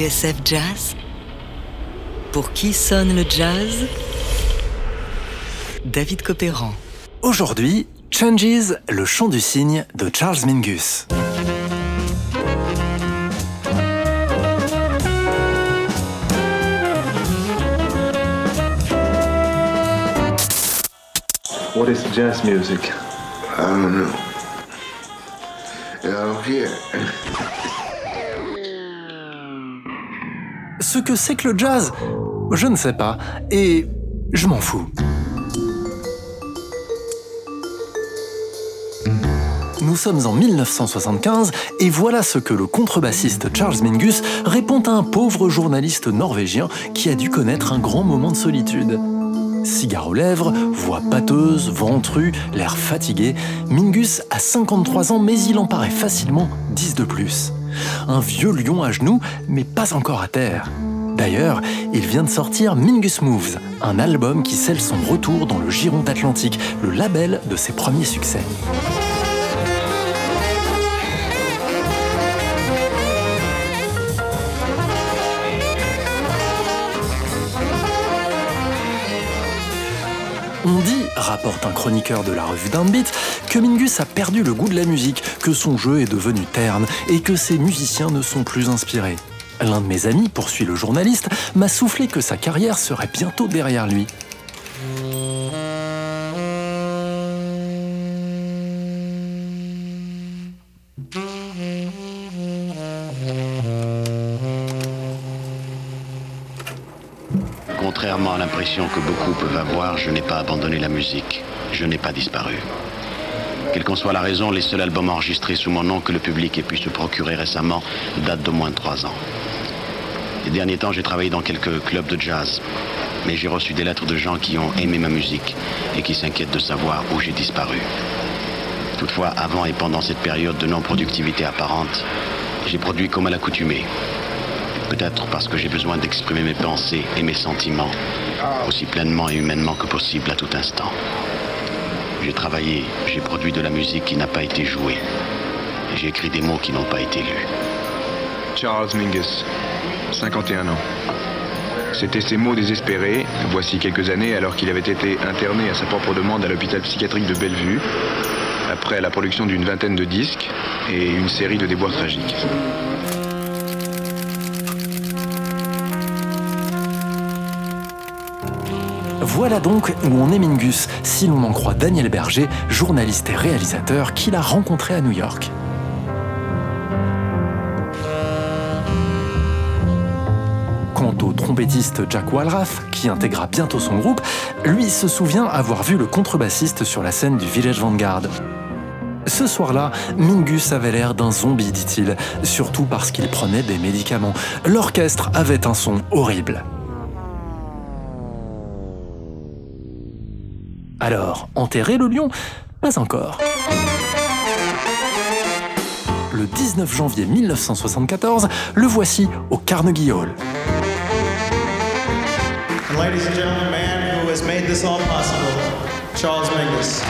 TSF Jazz Pour qui sonne le jazz? David Copéran. Aujourd'hui, Changes, le chant du cygne de Charles Mingus. What is jazz music? I don't know. I don't care. Ce que c'est que le jazz, je ne sais pas, et je m'en fous. Nous sommes en 1975 et voilà ce que le contrebassiste Charles Mingus répond à un pauvre journaliste norvégien qui a dû connaître un grand moment de solitude. Cigare aux lèvres, voix pâteuse, ventru, l'air fatigué, Mingus a 53 ans mais il en paraît facilement 10 de plus. Un vieux lion à genoux mais pas encore à terre. D'ailleurs, il vient de sortir Mingus Moves, un album qui scelle son retour dans le giron atlantique, le label de ses premiers succès. On dit, rapporte un chroniqueur de la revue Downbeat, que Mingus a perdu le goût de la musique, que son jeu est devenu terne et que ses musiciens ne sont plus inspirés. L'un de mes amis, poursuit le journaliste, m'a soufflé que sa carrière serait bientôt derrière lui. Contrairement à l'impression que beaucoup peuvent avoir, je n'ai pas abandonné la musique. Je n'ai pas disparu. Quelle qu'en soit la raison, les seuls albums enregistrés sous mon nom que le public ait pu se procurer récemment datent d'au moins trois ans. Ces derniers temps, j'ai travaillé dans quelques clubs de jazz, mais j'ai reçu des lettres de gens qui ont aimé ma musique et qui s'inquiètent de savoir où j'ai disparu. Toutefois, avant et pendant cette période de non-productivité apparente, j'ai produit comme à l'accoutumée. Peut-être parce que j'ai besoin d'exprimer mes pensées et mes sentiments aussi pleinement et humainement que possible à tout instant. J'ai travaillé, j'ai produit de la musique qui n'a pas été jouée. J'ai écrit des mots qui n'ont pas été lus. Charles Mingus, 51 ans. C'était ces mots désespérés, voici quelques années, alors qu'il avait été interné à sa propre demande à l'hôpital psychiatrique de Bellevue, après la production d'une vingtaine de disques et une série de déboires tragiques. Voilà donc où en est Mingus, si l'on en croit Daniel Berger, journaliste et réalisateur qu'il a rencontré à New York. Trompettiste Jack Walrath, qui intégra bientôt son groupe, lui se souvient avoir vu le contrebassiste sur la scène du Village Vanguard. Ce soir-là, Mingus avait l'air d'un zombie, dit-il, surtout parce qu'il prenait des médicaments. L'orchestre avait un son horrible. Alors, enterrer le lion? Pas encore. Le 19 janvier 1974, le voici au Carnegie Hall. Ladies and gentlemen, the man who has made this all possible, Charles Mingus.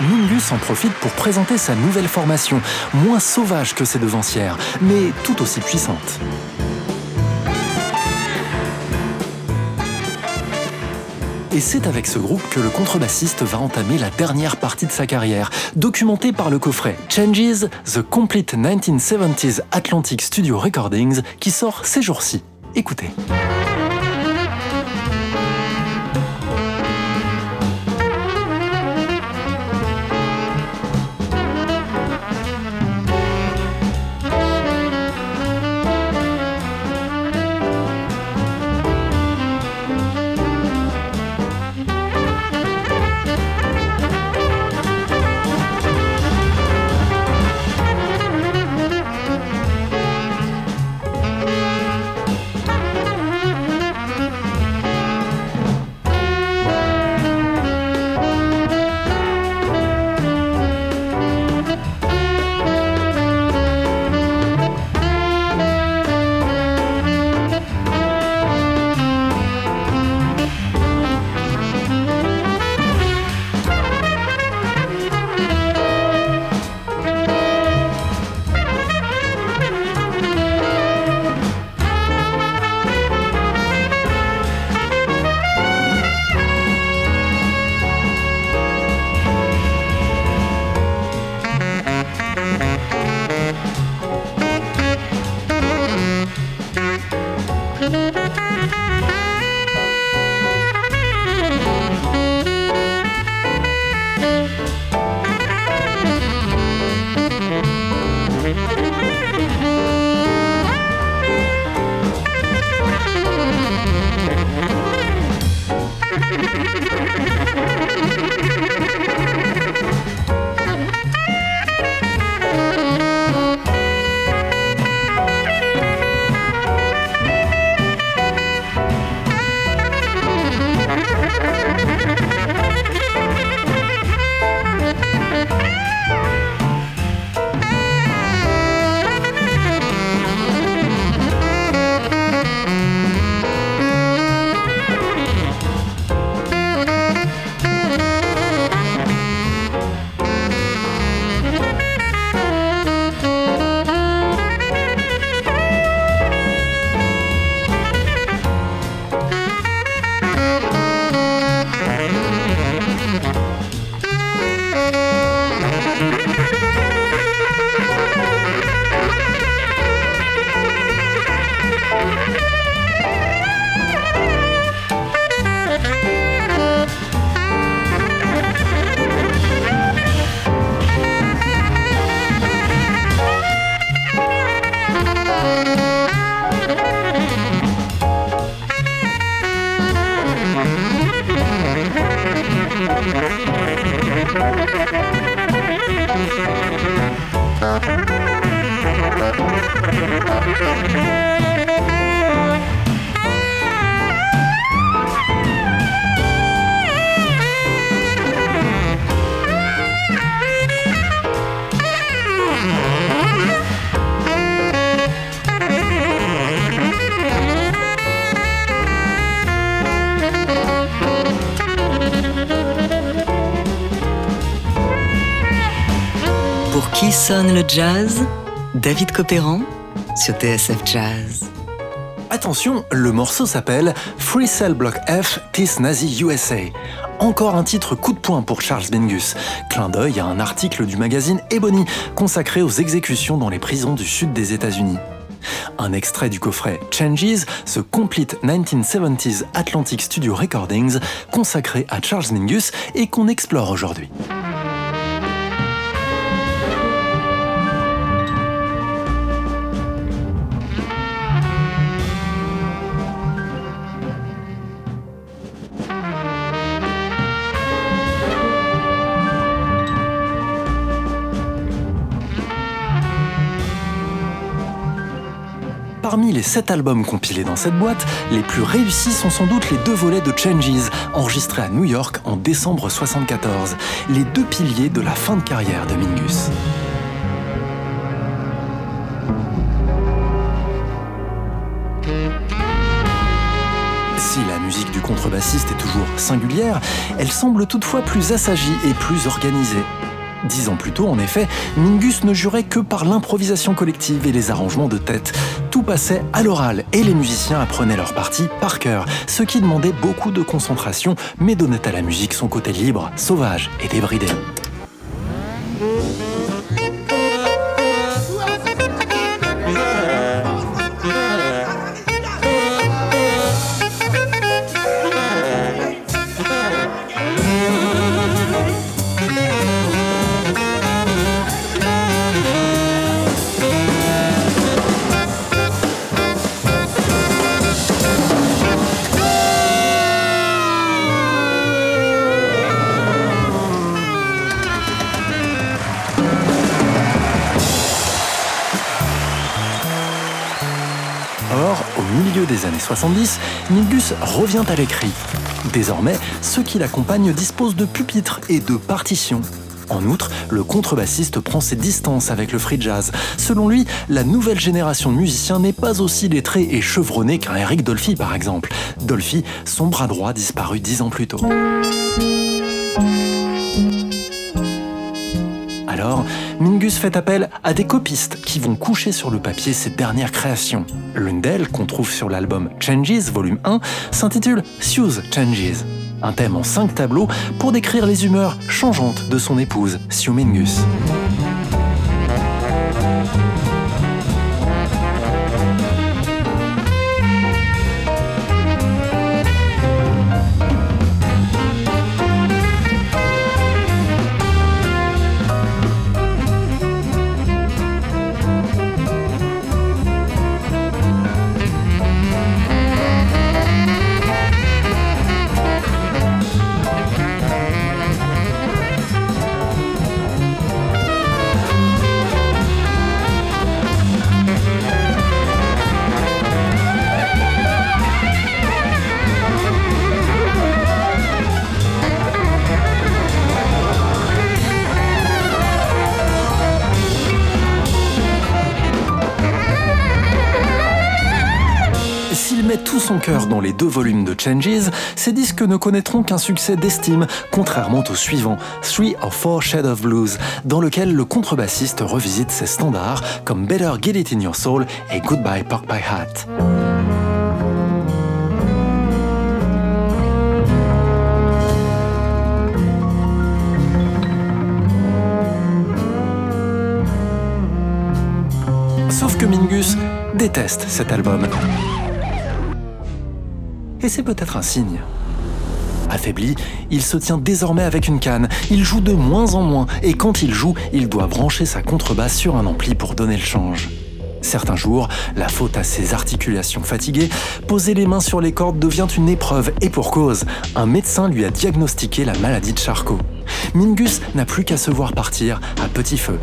Mingus en profite pour présenter sa nouvelle formation, moins sauvage que ses devancières, mais tout aussi puissante. Et c'est avec ce groupe que le contrebassiste va entamer la dernière partie de sa carrière, documentée par le coffret Changes, The Complete 1970s Atlantic Studio Recordings, qui sort ces jours-ci. Écoutez. Pour qui sonne le jazz? David Copéran sur TSF Jazz. Attention, le morceau s'appelle Free Cell Block F Tis Nazi USA. Encore un titre coup de poing pour Charles Mingus. Clin d'œil à un article du magazine Ebony consacré aux exécutions dans les prisons du sud des États-Unis. Un extrait du coffret Changes, ce Complete 1970s Atlantic Studio Recordings consacré à Charles Mingus et qu'on explore aujourd'hui. Parmi les sept albums compilés dans cette boîte, les plus réussis sont sans doute les deux volets de Changes, enregistrés à New York en décembre 1974, les deux piliers de la fin de carrière de Mingus. Si la musique du contrebassiste est toujours singulière, elle semble toutefois plus assagie et plus organisée. Dix ans plus tôt, en effet, Mingus ne jurait que par l'improvisation collective et les arrangements de tête. Tout passait à l'oral et les musiciens apprenaient leur partie par cœur, ce qui demandait beaucoup de concentration, mais donnait à la musique son côté libre, sauvage et débridé. Années 70, Mingus revient à l'écrit. Désormais, ceux qui l'accompagnent disposent de pupitres et de partitions. En outre, le contrebassiste prend ses distances avec le free jazz. Selon lui, la nouvelle génération de musiciens n'est pas aussi lettrée et chevronnée qu'un Eric Dolphy par exemple. Dolphy, son bras droit disparu dix ans plus tôt. Alors, Mingus fait appel à des copistes qui vont coucher sur le papier ses dernières créations. L'une d'elles, qu'on trouve sur l'album Changes volume 1, s'intitule Sue's Changes. Un thème en cinq tableaux pour décrire les humeurs changeantes de son épouse, Sue Mingus. Son cœur dans les deux volumes de Changes, ces disques ne connaîtront qu'un succès d'estime, contrairement au suivant, Three or Four Shades of Blues, dans lequel le contrebassiste revisite ses standards comme Better Get It in Your Soul et Goodbye Pork Pie Hat. Sauf que Mingus déteste cet album. Et c'est peut-être un signe. Affaibli, il se tient désormais avec une canne, il joue de moins en moins, et quand il joue, il doit brancher sa contrebasse sur un ampli pour donner le change. Certains jours, la faute à ses articulations fatiguées, poser les mains sur les cordes devient une épreuve, et pour cause, un médecin lui a diagnostiqué la maladie de Charcot. Mingus n'a plus qu'à se voir partir à petit feu.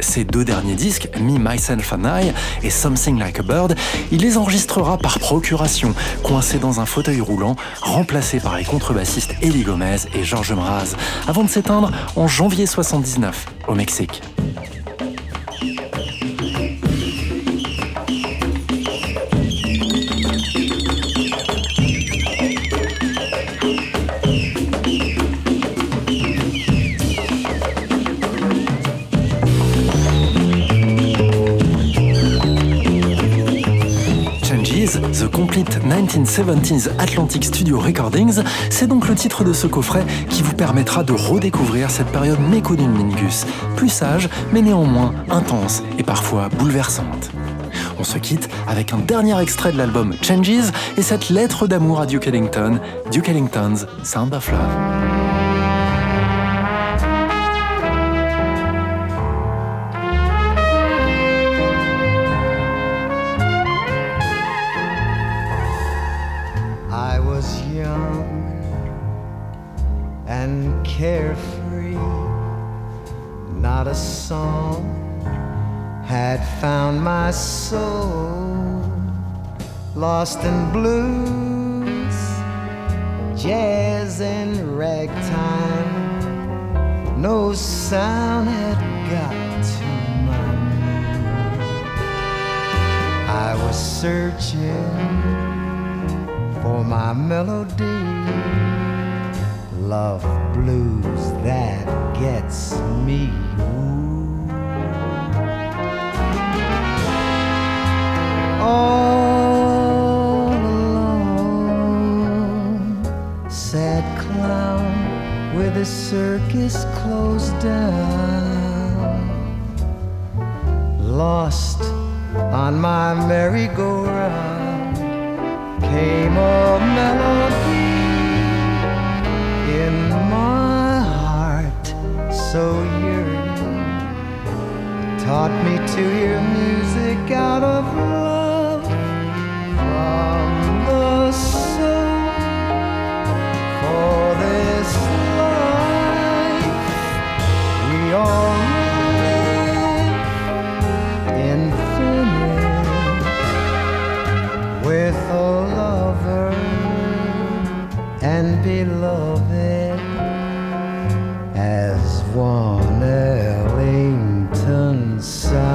Ses deux derniers disques, Me, Myself and I et Something Like a Bird, il les enregistrera par procuration, coincé dans un fauteuil roulant, remplacé par les contrebassistes Elie Gomez et Georges Mraz, avant de s'éteindre en janvier 79 au Mexique. 1970s Atlantic Studio Recordings, c'est donc le titre de ce coffret qui vous permettra de redécouvrir cette période méconnue de Mingus, plus sage mais néanmoins intense et parfois bouleversante. On se quitte avec un dernier extrait de l'album Changes et cette lettre d'amour à Duke Ellington, Duke Ellington's Sound of Love. My soul. Lost in blues, jazz, and ragtime. No sound had got to my mood. I was searching for my melody love blues that gets me. Circus closed down, lost on my merry-go-round came a melody in my heart. So yearning taught me to hear music out of love from outside.